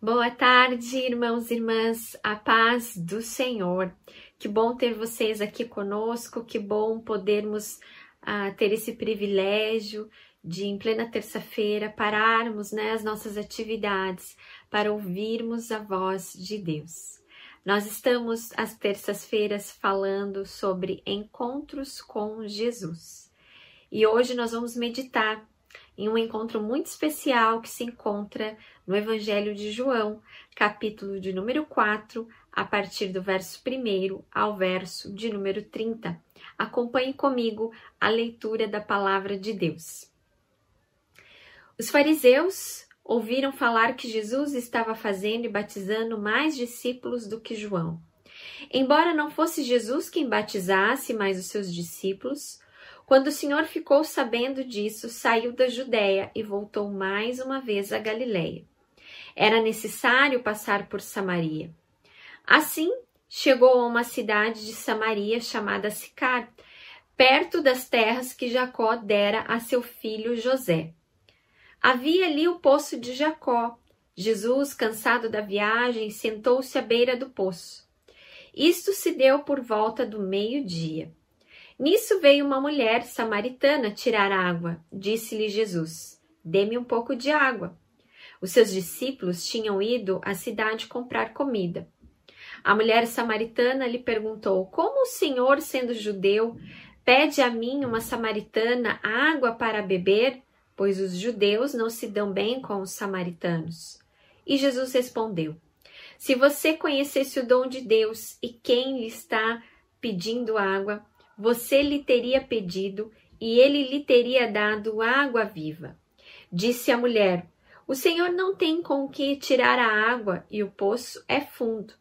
Boa tarde, irmãos e irmãs, a paz do Senhor. Que bom ter vocês aqui conosco, que bom podermos uh, ter esse privilégio de, em plena terça-feira, pararmos né, as nossas atividades para ouvirmos a voz de Deus. Nós estamos às terças-feiras falando sobre encontros com Jesus e hoje nós vamos meditar em um encontro muito especial que se encontra no Evangelho de João, capítulo de número 4, a partir do verso 1 ao verso de número 30. Acompanhe comigo a leitura da palavra de Deus. Os fariseus ouviram falar que Jesus estava fazendo e batizando mais discípulos do que João. Embora não fosse Jesus quem batizasse, mas os seus discípulos, quando o Senhor ficou sabendo disso, saiu da Judéia e voltou mais uma vez a Galiléia. Era necessário passar por Samaria. Assim, chegou a uma cidade de Samaria chamada Sicar, perto das terras que Jacó dera a seu filho José. Havia ali o poço de Jacó. Jesus, cansado da viagem, sentou-se à beira do poço. Isto se deu por volta do meio-dia. Nisso veio uma mulher samaritana tirar água. Disse-lhe Jesus: Dê-me um pouco de água. Os seus discípulos tinham ido à cidade comprar comida. A mulher samaritana lhe perguntou: Como o senhor, sendo judeu, pede a mim, uma samaritana, água para beber? Pois os judeus não se dão bem com os samaritanos. E Jesus respondeu: Se você conhecesse o dom de Deus e quem lhe está pedindo água, você lhe teria pedido e ele lhe teria dado água viva. Disse a mulher: O Senhor não tem com que tirar a água e o poço é fundo.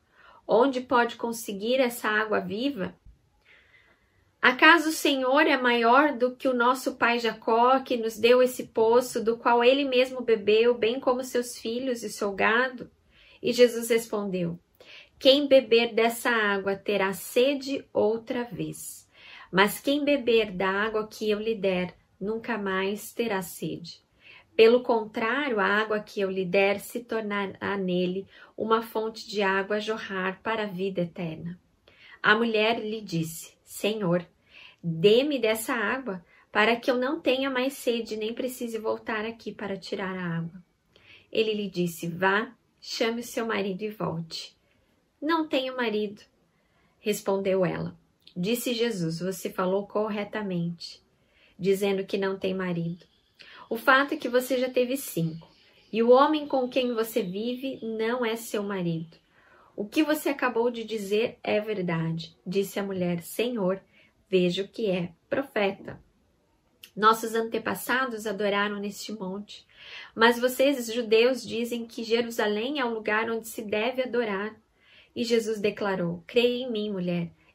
Onde pode conseguir essa água viva? Acaso o Senhor é maior do que o nosso pai Jacó, que nos deu esse poço, do qual ele mesmo bebeu, bem como seus filhos e seu gado? E Jesus respondeu: Quem beber dessa água terá sede outra vez. Mas quem beber da água que eu lhe der, nunca mais terá sede. Pelo contrário, a água que eu lhe der se tornará nele uma fonte de água a jorrar para a vida eterna. A mulher lhe disse: Senhor, dê-me dessa água, para que eu não tenha mais sede nem precise voltar aqui para tirar a água. Ele lhe disse: Vá, chame o seu marido e volte. Não tenho marido, respondeu ela. Disse Jesus: Você falou corretamente, dizendo que não tem marido. O fato é que você já teve cinco, e o homem com quem você vive não é seu marido. O que você acabou de dizer é verdade, disse a mulher: Senhor, vejo que é profeta. Nossos antepassados adoraram neste monte, mas vocês, judeus, dizem que Jerusalém é o lugar onde se deve adorar. E Jesus declarou: Creia em mim, mulher.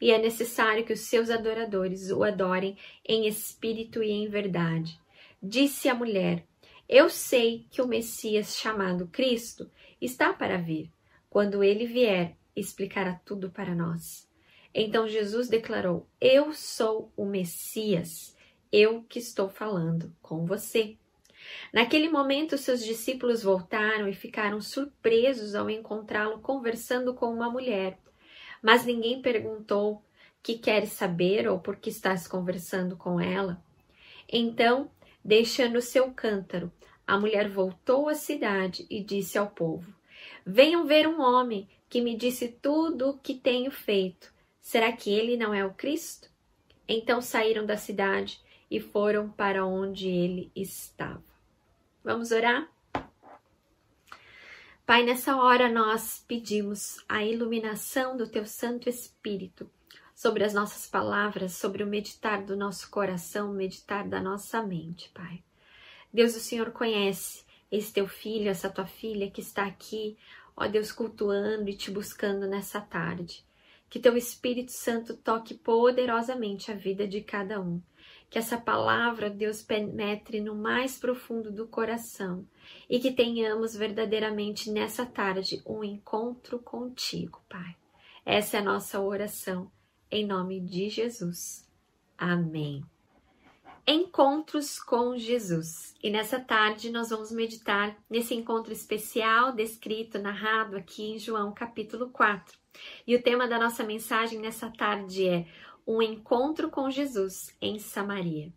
e é necessário que os seus adoradores o adorem em espírito e em verdade. Disse a mulher: Eu sei que o Messias chamado Cristo está para vir. Quando ele vier, explicará tudo para nós. Então Jesus declarou: Eu sou o Messias, eu que estou falando com você. Naquele momento, seus discípulos voltaram e ficaram surpresos ao encontrá-lo conversando com uma mulher mas ninguém perguntou que queres saber ou por que estás conversando com ela. Então, deixando seu cântaro, a mulher voltou à cidade e disse ao povo: Venham ver um homem que me disse tudo o que tenho feito. Será que ele não é o Cristo? Então saíram da cidade e foram para onde ele estava. Vamos orar? Pai, nessa hora nós pedimos a iluminação do Teu Santo Espírito sobre as nossas palavras, sobre o meditar do nosso coração, meditar da nossa mente, Pai. Deus, o Senhor conhece esse teu filho, essa tua filha que está aqui ó Deus, cultuando e te buscando nessa tarde. Que teu Espírito Santo toque poderosamente a vida de cada um. Que essa palavra, Deus, penetre no mais profundo do coração e que tenhamos verdadeiramente nessa tarde um encontro contigo, Pai. Essa é a nossa oração, em nome de Jesus. Amém. Encontros com Jesus. E nessa tarde nós vamos meditar nesse encontro especial descrito, narrado aqui em João capítulo 4. E o tema da nossa mensagem nessa tarde é um encontro com Jesus em Samaria.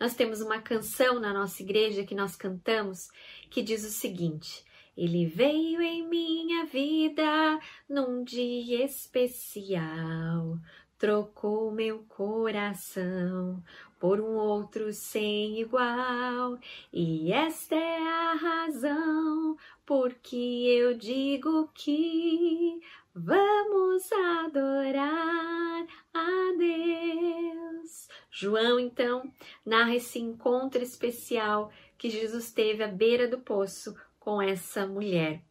Nós temos uma canção na nossa igreja que nós cantamos que diz o seguinte: Ele veio em minha vida num dia especial, trocou meu coração por um outro sem igual, e esta é a razão porque eu digo que vamos adorar a Deus. João então narra esse encontro especial que Jesus teve à beira do poço com essa mulher.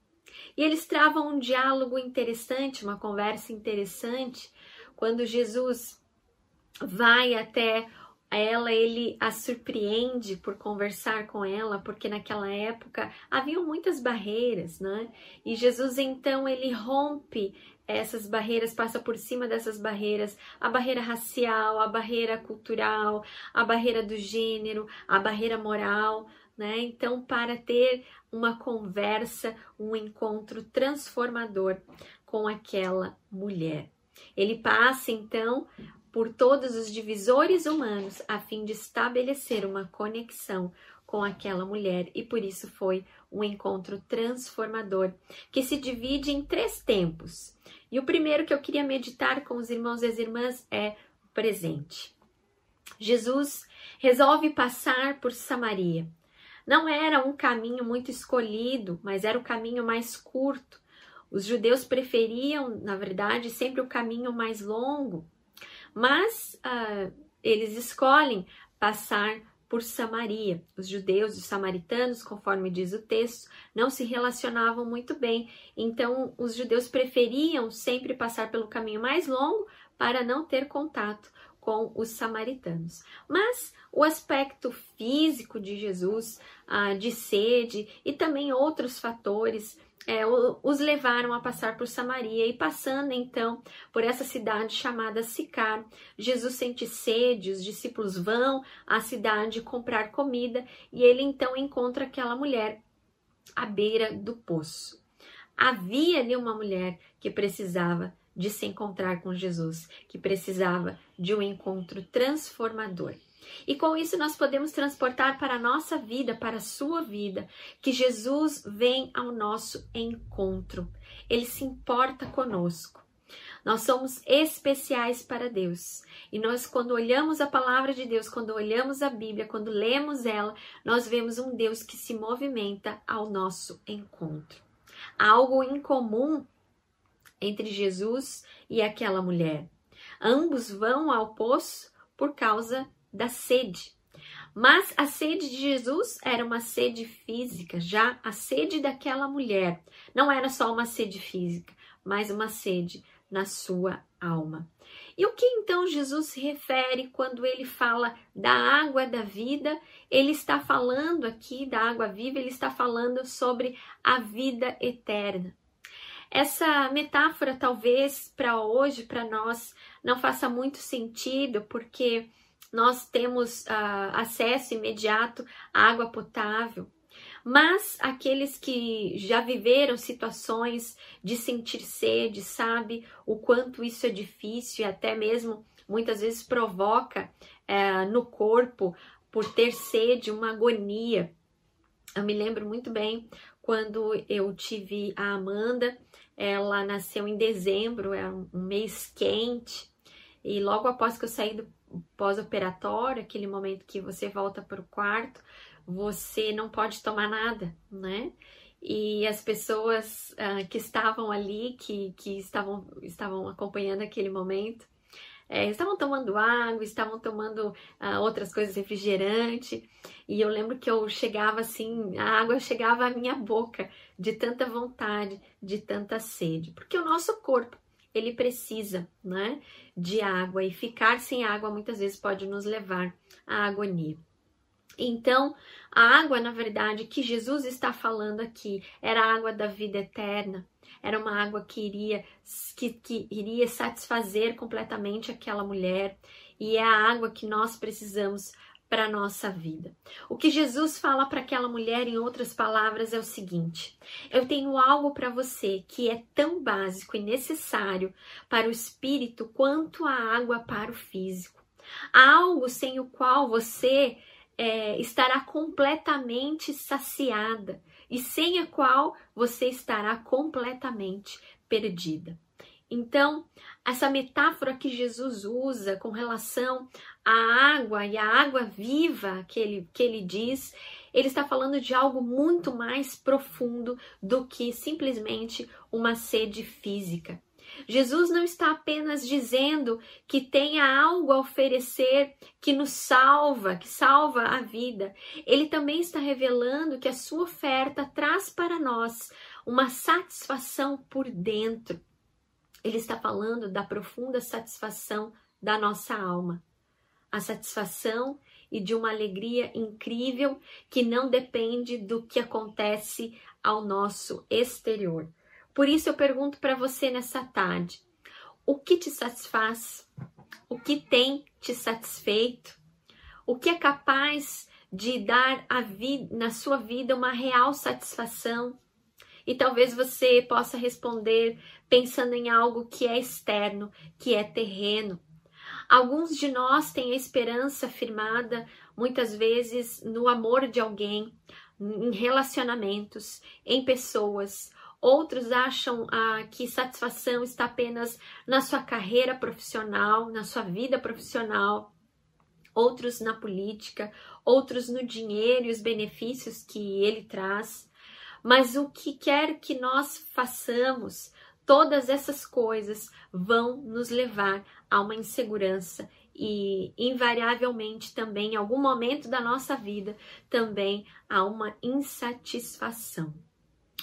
E eles travam um diálogo interessante, uma conversa interessante, quando Jesus vai até ela, ele a surpreende por conversar com ela, porque naquela época haviam muitas barreiras, né? E Jesus então ele rompe essas barreiras, passa por cima dessas barreiras, a barreira racial, a barreira cultural, a barreira do gênero, a barreira moral, né? Então, para ter uma conversa, um encontro transformador com aquela mulher. Ele passa então por todos os divisores humanos a fim de estabelecer uma conexão com aquela mulher e por isso foi um encontro transformador que se divide em três tempos. E o primeiro que eu queria meditar com os irmãos e as irmãs é o presente. Jesus resolve passar por Samaria. Não era um caminho muito escolhido, mas era o caminho mais curto os judeus preferiam, na verdade, sempre o caminho mais longo, mas uh, eles escolhem passar por Samaria. Os judeus e os samaritanos, conforme diz o texto, não se relacionavam muito bem, então os judeus preferiam sempre passar pelo caminho mais longo para não ter contato com os samaritanos. Mas o aspecto físico de Jesus, uh, de sede e também outros fatores é, os levaram a passar por Samaria e passando então por essa cidade chamada Sicar, Jesus sente sede, os discípulos vão à cidade comprar comida e ele então encontra aquela mulher à beira do poço. Havia ali uma mulher que precisava de se encontrar com Jesus, que precisava de um encontro transformador. E com isso nós podemos transportar para a nossa vida, para a sua vida, que Jesus vem ao nosso encontro. Ele se importa conosco. Nós somos especiais para Deus. E nós, quando olhamos a palavra de Deus, quando olhamos a Bíblia, quando lemos ela, nós vemos um Deus que se movimenta ao nosso encontro. Algo incomum entre Jesus e aquela mulher. Ambos vão ao poço por causa da sede. Mas a sede de Jesus era uma sede física, já a sede daquela mulher não era só uma sede física, mas uma sede na sua alma. E o que então Jesus se refere quando ele fala da água da vida? Ele está falando aqui da água viva, ele está falando sobre a vida eterna. Essa metáfora, talvez para hoje, para nós, não faça muito sentido, porque nós temos uh, acesso imediato à água potável. Mas aqueles que já viveram situações de sentir sede, sabe o quanto isso é difícil e até mesmo muitas vezes provoca uh, no corpo, por ter sede, uma agonia. Eu me lembro muito bem quando eu tive a Amanda, ela nasceu em dezembro, é um mês quente, e logo após que eu saí do pós-operatório, aquele momento que você volta para o quarto, você não pode tomar nada, né? E as pessoas uh, que estavam ali, que, que estavam, estavam acompanhando aquele momento, é, estavam tomando água, estavam tomando ah, outras coisas, refrigerante. E eu lembro que eu chegava assim, a água chegava à minha boca de tanta vontade, de tanta sede, porque o nosso corpo ele precisa, né, de água e ficar sem água muitas vezes pode nos levar à agonia. Então, a água, na verdade, que Jesus está falando aqui, era a água da vida eterna. Era uma água que iria, que, que iria satisfazer completamente aquela mulher. E é a água que nós precisamos para a nossa vida. O que Jesus fala para aquela mulher, em outras palavras, é o seguinte: eu tenho algo para você que é tão básico e necessário para o espírito quanto a água para o físico. Algo sem o qual você é, estará completamente saciada e sem a qual você estará completamente perdida. Então, essa metáfora que Jesus usa com relação à água e à água viva que ele, que ele diz, ele está falando de algo muito mais profundo do que simplesmente uma sede física. Jesus não está apenas dizendo que tenha algo a oferecer que nos salva, que salva a vida. Ele também está revelando que a sua oferta traz para nós uma satisfação por dentro. Ele está falando da profunda satisfação da nossa alma. A satisfação e de uma alegria incrível que não depende do que acontece ao nosso exterior. Por isso eu pergunto para você nessa tarde: o que te satisfaz? O que tem te satisfeito? O que é capaz de dar na sua vida uma real satisfação? E talvez você possa responder pensando em algo que é externo, que é terreno. Alguns de nós têm a esperança firmada muitas vezes no amor de alguém, em relacionamentos, em pessoas, Outros acham ah, que satisfação está apenas na sua carreira profissional, na sua vida profissional. Outros na política, outros no dinheiro e os benefícios que ele traz. Mas o que quer que nós façamos, todas essas coisas vão nos levar a uma insegurança e invariavelmente também em algum momento da nossa vida também a uma insatisfação.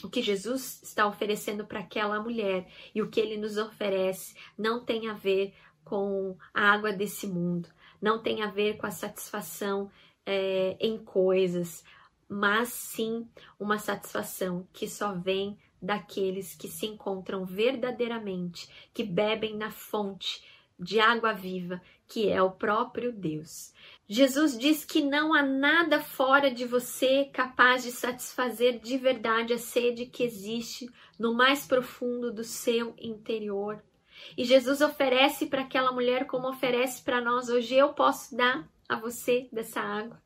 O que Jesus está oferecendo para aquela mulher e o que ele nos oferece não tem a ver com a água desse mundo, não tem a ver com a satisfação é, em coisas, mas sim uma satisfação que só vem daqueles que se encontram verdadeiramente, que bebem na fonte de água viva, que é o próprio Deus. Jesus diz que não há nada fora de você capaz de satisfazer de verdade a sede que existe no mais profundo do seu interior. E Jesus oferece para aquela mulher como oferece para nós hoje. Eu posso dar a você dessa água.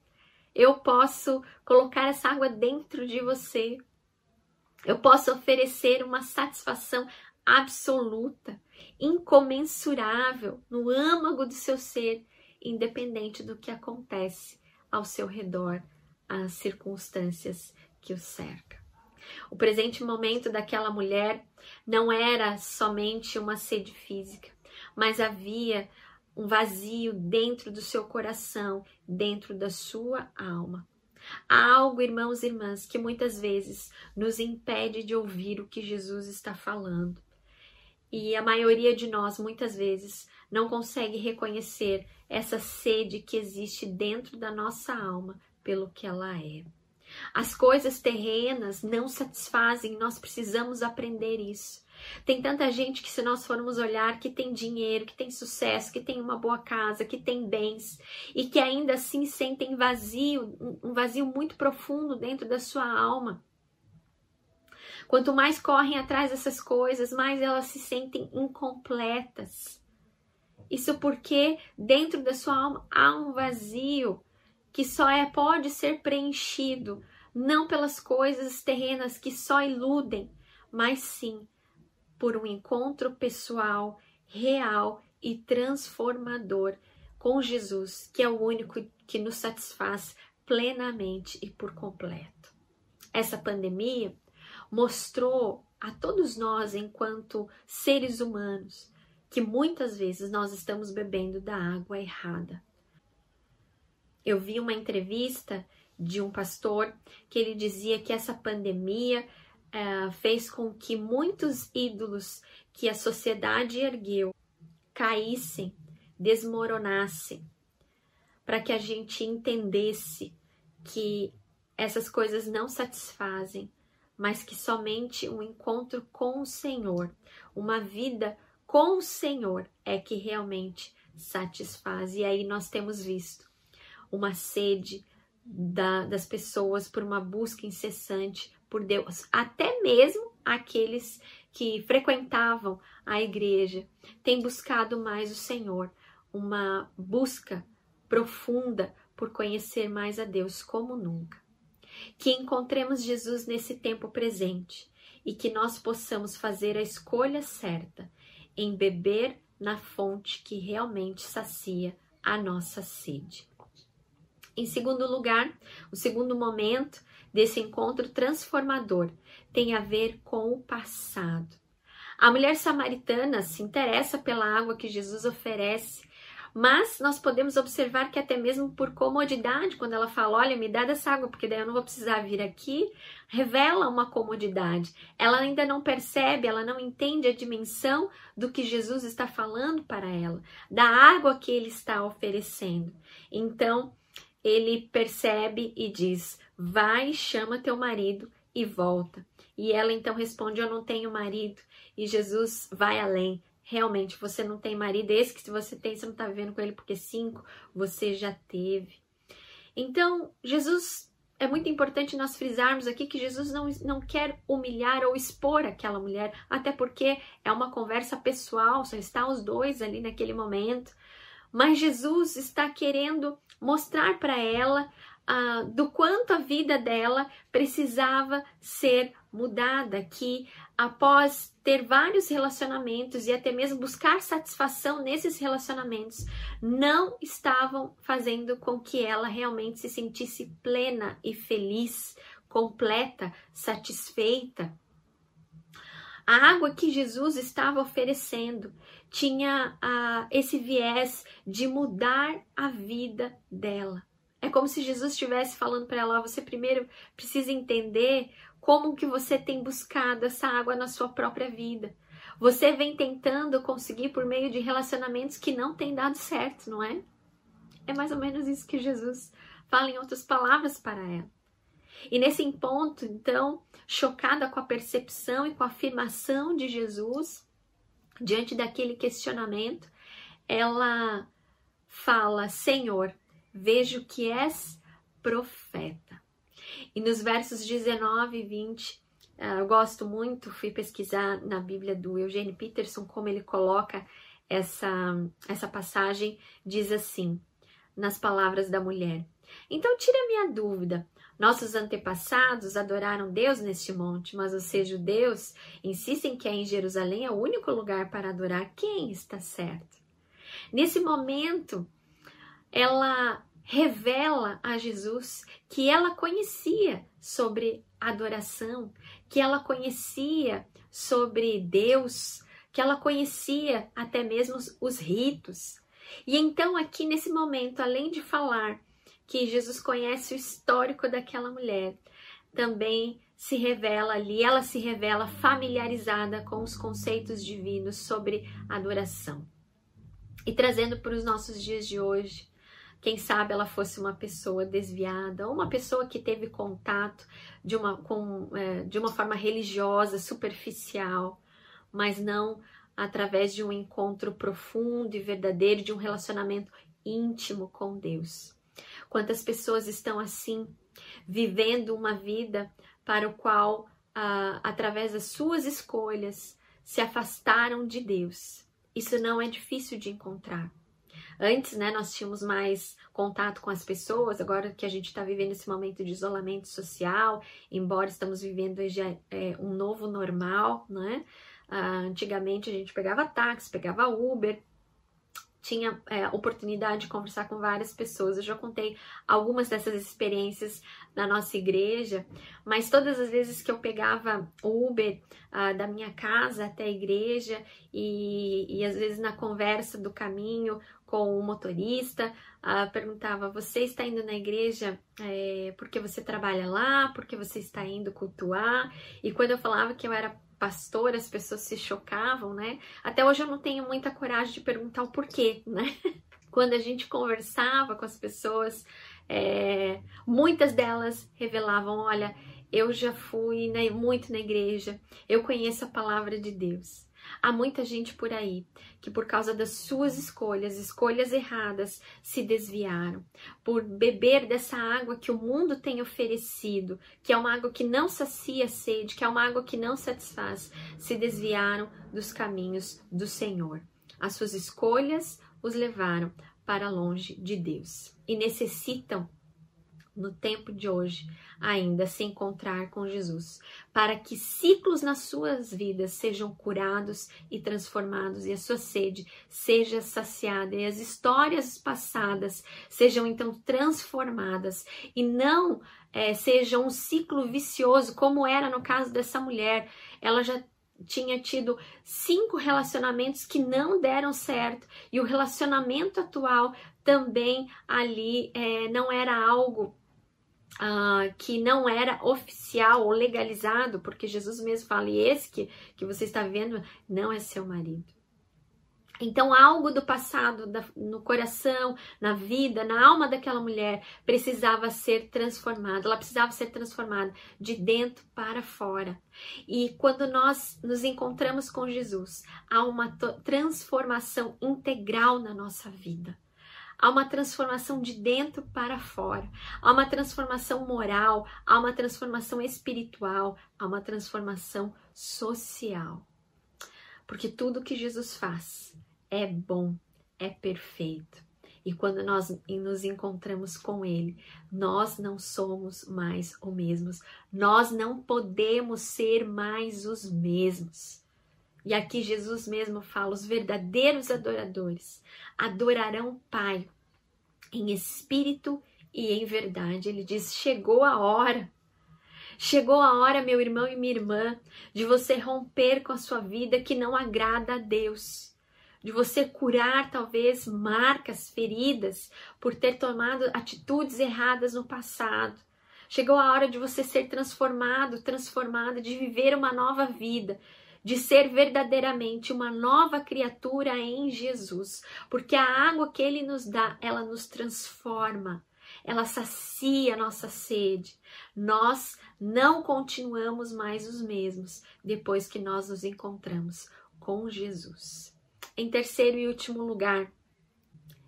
Eu posso colocar essa água dentro de você. Eu posso oferecer uma satisfação absoluta, incomensurável no âmago do seu ser independente do que acontece ao seu redor, as circunstâncias que o cercam. O presente momento daquela mulher não era somente uma sede física, mas havia um vazio dentro do seu coração, dentro da sua alma. Há algo, irmãos e irmãs, que muitas vezes nos impede de ouvir o que Jesus está falando. E a maioria de nós, muitas vezes, não consegue reconhecer essa sede que existe dentro da nossa alma pelo que ela é. As coisas terrenas não satisfazem, nós precisamos aprender isso. Tem tanta gente que, se nós formos olhar, que tem dinheiro, que tem sucesso, que tem uma boa casa, que tem bens e que ainda assim sentem vazio, um vazio muito profundo dentro da sua alma. Quanto mais correm atrás dessas coisas, mais elas se sentem incompletas. Isso porque dentro da sua alma há um vazio que só é pode ser preenchido não pelas coisas terrenas que só iludem, mas sim por um encontro pessoal, real e transformador com Jesus, que é o único que nos satisfaz plenamente e por completo. Essa pandemia mostrou a todos nós, enquanto seres humanos, que muitas vezes nós estamos bebendo da água errada. Eu vi uma entrevista de um pastor que ele dizia que essa pandemia é, fez com que muitos ídolos que a sociedade ergueu caíssem, desmoronassem, para que a gente entendesse que essas coisas não satisfazem, mas que somente um encontro com o Senhor, uma vida com o Senhor é que realmente satisfaz. E aí nós temos visto uma sede da, das pessoas por uma busca incessante por Deus, até mesmo aqueles que frequentavam a igreja têm buscado mais o Senhor, uma busca profunda por conhecer mais a Deus como nunca. Que encontremos Jesus nesse tempo presente e que nós possamos fazer a escolha certa em beber na fonte que realmente sacia a nossa sede. Em segundo lugar, o segundo momento desse encontro transformador tem a ver com o passado. A mulher samaritana se interessa pela água que Jesus oferece, mas nós podemos observar que até mesmo por comodidade, quando ela fala, olha, me dá dessa água, porque daí eu não vou precisar vir aqui, revela uma comodidade. Ela ainda não percebe, ela não entende a dimensão do que Jesus está falando para ela, da água que ele está oferecendo. Então, ele percebe e diz: Vai, chama teu marido e volta. E ela então responde: Eu não tenho marido. E Jesus vai além. Realmente, você não tem marido. Esse que se você tem, você não está vivendo com ele porque cinco você já teve. Então, Jesus é muito importante nós frisarmos aqui que Jesus não, não quer humilhar ou expor aquela mulher, até porque é uma conversa pessoal, só está os dois ali naquele momento. Mas Jesus está querendo mostrar para ela ah, do quanto a vida dela precisava ser mudada, que após ter vários relacionamentos e até mesmo buscar satisfação nesses relacionamentos, não estavam fazendo com que ela realmente se sentisse plena e feliz, completa, satisfeita. A água que Jesus estava oferecendo tinha uh, esse viés de mudar a vida dela. É como se Jesus estivesse falando para ela: você primeiro precisa entender como que você tem buscado essa água na sua própria vida. Você vem tentando conseguir por meio de relacionamentos que não têm dado certo, não é? É mais ou menos isso que Jesus fala em outras palavras para ela. E nesse ponto, então, chocada com a percepção e com a afirmação de Jesus, diante daquele questionamento, ela fala: Senhor, vejo que és profeta. E nos versos 19 e 20, ah, eu gosto muito, fui pesquisar na Bíblia do Eugênio Peterson como ele coloca essa, essa passagem, diz assim, nas palavras da mulher. Então, tira minha dúvida. Nossos antepassados adoraram Deus neste monte, mas os judeus insistem que é em Jerusalém é o único lugar para adorar. Quem está certo? Nesse momento, ela revela a Jesus que ela conhecia sobre adoração, que ela conhecia sobre Deus, que ela conhecia até mesmo os ritos. E então, aqui nesse momento, além de falar que Jesus conhece o histórico daquela mulher, também se revela ali, ela se revela familiarizada com os conceitos divinos sobre adoração. E trazendo para os nossos dias de hoje, quem sabe ela fosse uma pessoa desviada, ou uma pessoa que teve contato de uma, com, é, de uma forma religiosa, superficial, mas não através de um encontro profundo e verdadeiro, de um relacionamento íntimo com Deus. Quantas pessoas estão assim, vivendo uma vida para o qual, ah, através das suas escolhas, se afastaram de Deus. Isso não é difícil de encontrar. Antes, né, nós tínhamos mais contato com as pessoas, agora que a gente está vivendo esse momento de isolamento social, embora estamos vivendo é, um novo normal, né? Ah, antigamente a gente pegava táxi, pegava Uber, tinha é, oportunidade de conversar com várias pessoas. Eu já contei algumas dessas experiências na nossa igreja, mas todas as vezes que eu pegava Uber uh, da minha casa até a igreja e, e às vezes na conversa do caminho com o motorista, uh, perguntava: Você está indo na igreja é, porque você trabalha lá? Porque você está indo cultuar? E quando eu falava que eu era pastor, as pessoas se chocavam, né? Até hoje eu não tenho muita coragem de perguntar o porquê, né? Quando a gente conversava com as pessoas, é, muitas delas revelavam: olha, eu já fui né, muito na igreja, eu conheço a palavra de Deus. Há muita gente por aí que, por causa das suas escolhas, escolhas erradas, se desviaram. Por beber dessa água que o mundo tem oferecido, que é uma água que não sacia a sede, que é uma água que não satisfaz, se desviaram dos caminhos do Senhor. As suas escolhas os levaram para longe de Deus e necessitam no tempo de hoje ainda se encontrar com Jesus, para que ciclos nas suas vidas sejam curados e transformados e a sua sede seja saciada e as histórias passadas sejam então transformadas e não é, seja um ciclo vicioso como era no caso dessa mulher. Ela já tinha tido cinco relacionamentos que não deram certo e o relacionamento atual também ali é, não era algo Uh, que não era oficial ou legalizado, porque Jesus mesmo fala, e esse que, que você está vendo não é seu marido. Então, algo do passado, da, no coração, na vida, na alma daquela mulher precisava ser transformado, ela precisava ser transformada de dentro para fora. E quando nós nos encontramos com Jesus, há uma transformação integral na nossa vida. Há uma transformação de dentro para fora. Há uma transformação moral, há uma transformação espiritual, há uma transformação social. Porque tudo que Jesus faz é bom, é perfeito. E quando nós nos encontramos com Ele, nós não somos mais os mesmos. Nós não podemos ser mais os mesmos. E aqui Jesus mesmo fala: os verdadeiros adoradores adorarão o Pai em espírito e em verdade. Ele diz: chegou a hora. Chegou a hora, meu irmão e minha irmã, de você romper com a sua vida que não agrada a Deus. De você curar, talvez, marcas, feridas, por ter tomado atitudes erradas no passado. Chegou a hora de você ser transformado, transformada, de viver uma nova vida, de ser verdadeiramente uma nova criatura em Jesus, porque a água que ele nos dá, ela nos transforma, ela sacia a nossa sede. Nós não continuamos mais os mesmos depois que nós nos encontramos com Jesus. Em terceiro e último lugar,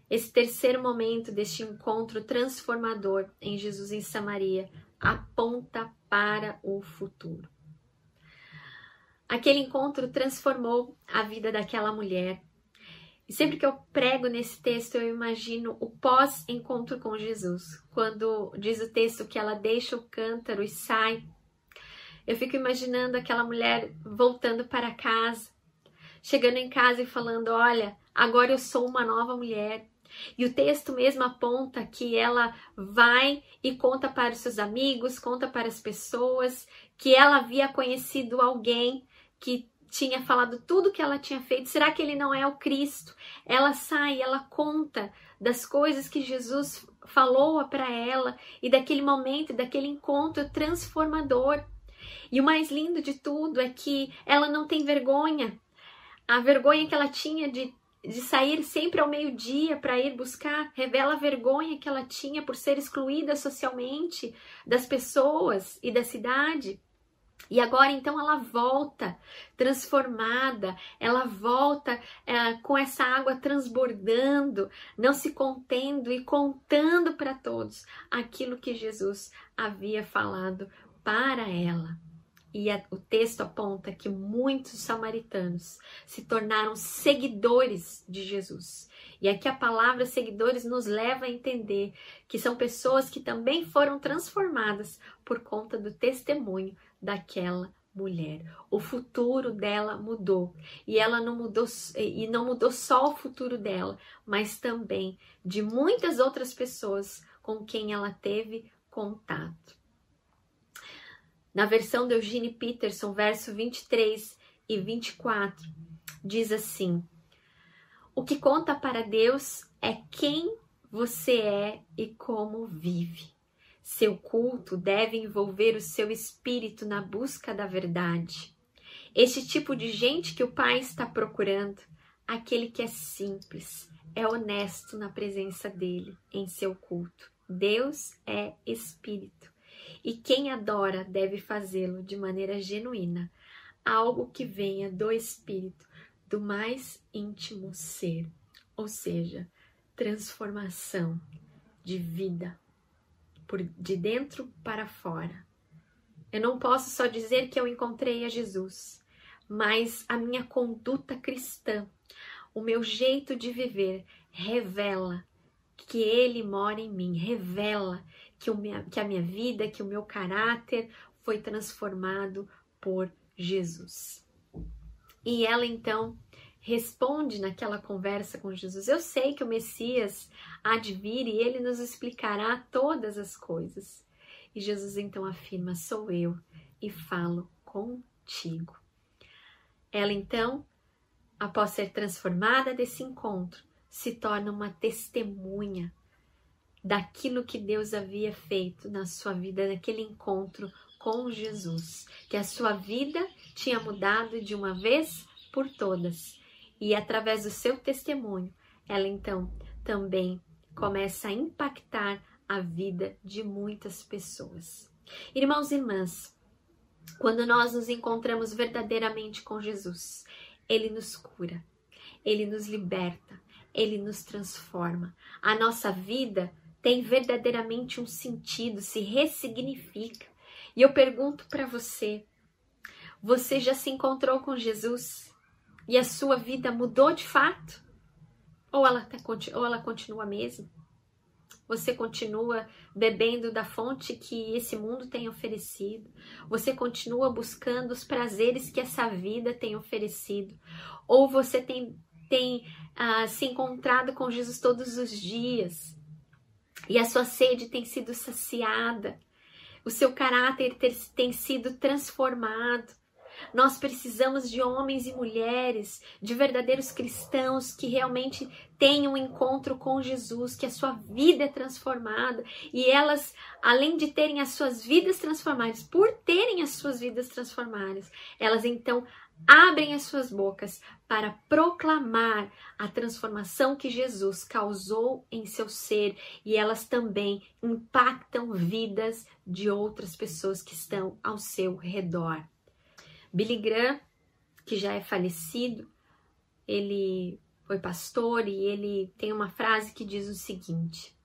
esse terceiro momento deste encontro transformador em Jesus em Samaria aponta para o futuro. Aquele encontro transformou a vida daquela mulher. E sempre que eu prego nesse texto, eu imagino o pós-encontro com Jesus, quando diz o texto que ela deixa o cântaro e sai. Eu fico imaginando aquela mulher voltando para casa, chegando em casa e falando: Olha, agora eu sou uma nova mulher. E o texto mesmo aponta que ela vai e conta para os seus amigos, conta para as pessoas que ela havia conhecido alguém que tinha falado tudo que ela tinha feito, será que ele não é o Cristo? Ela sai, ela conta das coisas que Jesus falou para ela e daquele momento, daquele encontro transformador. E o mais lindo de tudo é que ela não tem vergonha. A vergonha que ela tinha de, de sair sempre ao meio-dia para ir buscar revela a vergonha que ela tinha por ser excluída socialmente das pessoas e da cidade. E agora então ela volta transformada, ela volta é, com essa água transbordando, não se contendo e contando para todos aquilo que Jesus havia falado para ela. E a, o texto aponta que muitos samaritanos se tornaram seguidores de Jesus. E aqui a palavra seguidores nos leva a entender que são pessoas que também foram transformadas por conta do testemunho daquela mulher. O futuro dela mudou. E ela não mudou e não mudou só o futuro dela, mas também de muitas outras pessoas com quem ela teve contato. Na versão de Eugene Peterson, verso 23 e 24, diz assim: O que conta para Deus é quem você é e como vive. Seu culto deve envolver o seu espírito na busca da verdade. Este tipo de gente que o Pai está procurando, aquele que é simples, é honesto na presença dele em seu culto. Deus é espírito e quem adora deve fazê-lo de maneira genuína, algo que venha do espírito, do mais íntimo ser, ou seja, transformação de vida, por de dentro para fora. Eu não posso só dizer que eu encontrei a Jesus, mas a minha conduta cristã, o meu jeito de viver revela que ele mora em mim, revela que, minha, que a minha vida, que o meu caráter foi transformado por Jesus. E ela então responde naquela conversa com Jesus: Eu sei que o Messias há de vir e ele nos explicará todas as coisas. E Jesus então afirma: Sou eu e falo contigo. Ela então, após ser transformada desse encontro, se torna uma testemunha daquilo que Deus havia feito na sua vida, naquele encontro com Jesus, que a sua vida tinha mudado de uma vez por todas. E através do seu testemunho, ela então também começa a impactar a vida de muitas pessoas. Irmãos e irmãs, quando nós nos encontramos verdadeiramente com Jesus, ele nos cura, ele nos liberta, ele nos transforma. A nossa vida tem verdadeiramente um sentido, se ressignifica. E eu pergunto para você: você já se encontrou com Jesus? E a sua vida mudou de fato? Ou ela, tá, ou ela continua a mesma? Você continua bebendo da fonte que esse mundo tem oferecido? Você continua buscando os prazeres que essa vida tem oferecido? Ou você tem, tem ah, se encontrado com Jesus todos os dias e a sua sede tem sido saciada? O seu caráter tem sido transformado? Nós precisamos de homens e mulheres, de verdadeiros cristãos que realmente tenham um encontro com Jesus, que a sua vida é transformada e elas, além de terem as suas vidas transformadas, por terem as suas vidas transformadas, elas então abrem as suas bocas para proclamar a transformação que Jesus causou em seu ser e elas também impactam vidas de outras pessoas que estão ao seu redor. Billy Graham, que já é falecido, ele foi pastor e ele tem uma frase que diz o seguinte: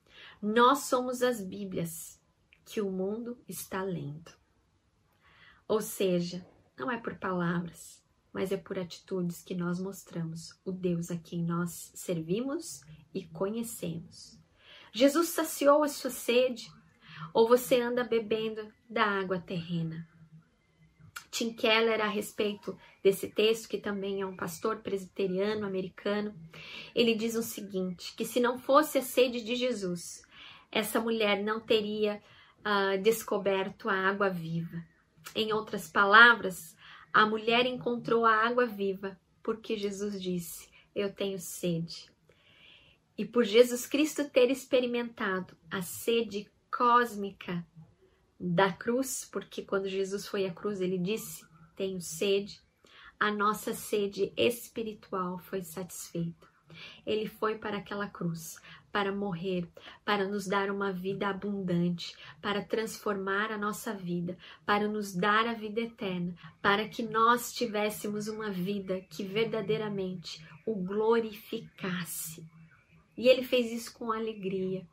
Nós somos as Bíblias que o mundo está lendo. Ou seja, não é por palavras, mas é por atitudes que nós mostramos o Deus a quem nós servimos e conhecemos. Jesus saciou a sua sede, ou você anda bebendo da água terrena? Tim Keller a respeito desse texto, que também é um pastor presbiteriano americano, ele diz o seguinte: que se não fosse a sede de Jesus, essa mulher não teria uh, descoberto a água viva. Em outras palavras, a mulher encontrou a água viva porque Jesus disse: Eu tenho sede. E por Jesus Cristo ter experimentado a sede cósmica da cruz, porque quando Jesus foi à cruz, ele disse: Tenho sede. A nossa sede espiritual foi satisfeita. Ele foi para aquela cruz para morrer, para nos dar uma vida abundante, para transformar a nossa vida, para nos dar a vida eterna, para que nós tivéssemos uma vida que verdadeiramente o glorificasse. E ele fez isso com alegria.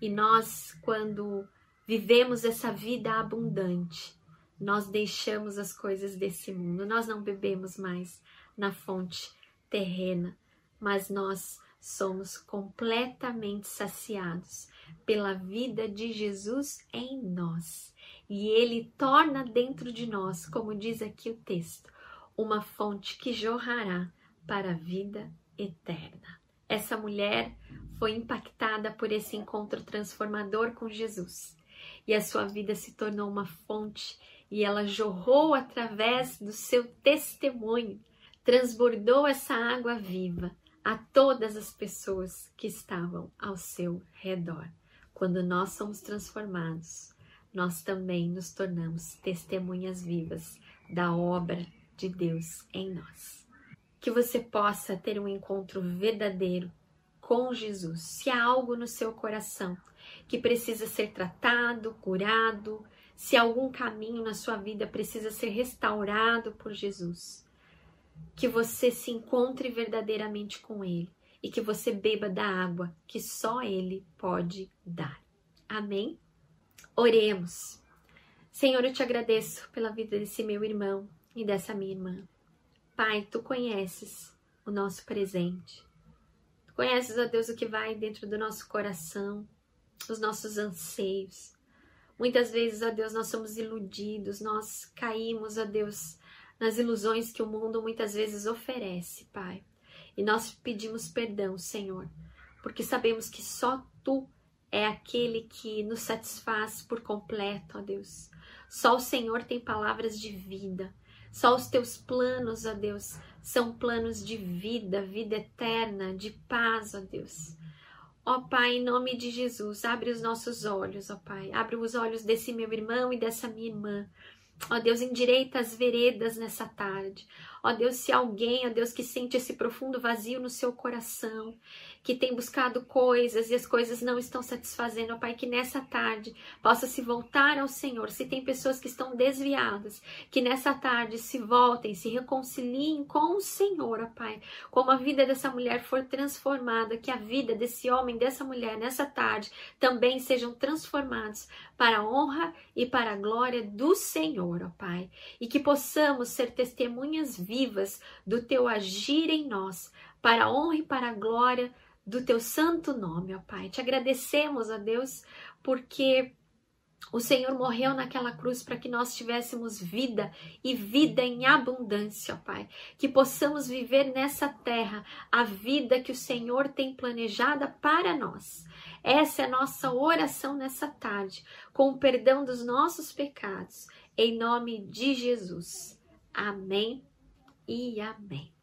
E nós, quando vivemos essa vida abundante, nós deixamos as coisas desse mundo, nós não bebemos mais na fonte terrena, mas nós somos completamente saciados pela vida de Jesus em nós. e ele torna dentro de nós, como diz aqui o texto, uma fonte que jorrará para a vida eterna. Essa mulher foi impactada por esse encontro transformador com Jesus e a sua vida se tornou uma fonte e ela jorrou através do seu testemunho, transbordou essa água viva a todas as pessoas que estavam ao seu redor. Quando nós somos transformados, nós também nos tornamos testemunhas vivas da obra de Deus em nós. Que você possa ter um encontro verdadeiro com Jesus. Se há algo no seu coração que precisa ser tratado, curado, se algum caminho na sua vida precisa ser restaurado por Jesus, que você se encontre verdadeiramente com Ele e que você beba da água que só Ele pode dar. Amém? Oremos. Senhor, eu te agradeço pela vida desse meu irmão e dessa minha irmã. Pai, tu conheces o nosso presente. Tu conheces, ó Deus, o que vai dentro do nosso coração, os nossos anseios. Muitas vezes, ó Deus, nós somos iludidos, nós caímos, ó Deus, nas ilusões que o mundo muitas vezes oferece, Pai. E nós pedimos perdão, Senhor, porque sabemos que só tu é aquele que nos satisfaz por completo, ó Deus. Só o Senhor tem palavras de vida. Só os teus planos, ó Deus, são planos de vida, vida eterna, de paz, ó Deus. Ó Pai, em nome de Jesus, abre os nossos olhos, ó Pai. Abre os olhos desse meu irmão e dessa minha irmã. Ó Deus, endireita as veredas nessa tarde. Ó Deus, se alguém, ó Deus, que sente esse profundo vazio no seu coração, que tem buscado coisas e as coisas não estão satisfazendo, ó Pai, que nessa tarde possa se voltar ao Senhor. Se tem pessoas que estão desviadas, que nessa tarde se voltem, se reconciliem com o Senhor, ó Pai. Como a vida dessa mulher for transformada, que a vida desse homem, dessa mulher nessa tarde também sejam transformados para a honra e para a glória do Senhor, ó Pai. E que possamos ser testemunhas vivas do teu agir em nós, para a honra e para a glória do teu santo nome, ó Pai. Te agradecemos, ó Deus, porque o Senhor morreu naquela cruz para que nós tivéssemos vida e vida em abundância, ó Pai. Que possamos viver nessa terra a vida que o Senhor tem planejada para nós. Essa é a nossa oração nessa tarde, com o perdão dos nossos pecados, em nome de Jesus. Amém e amém.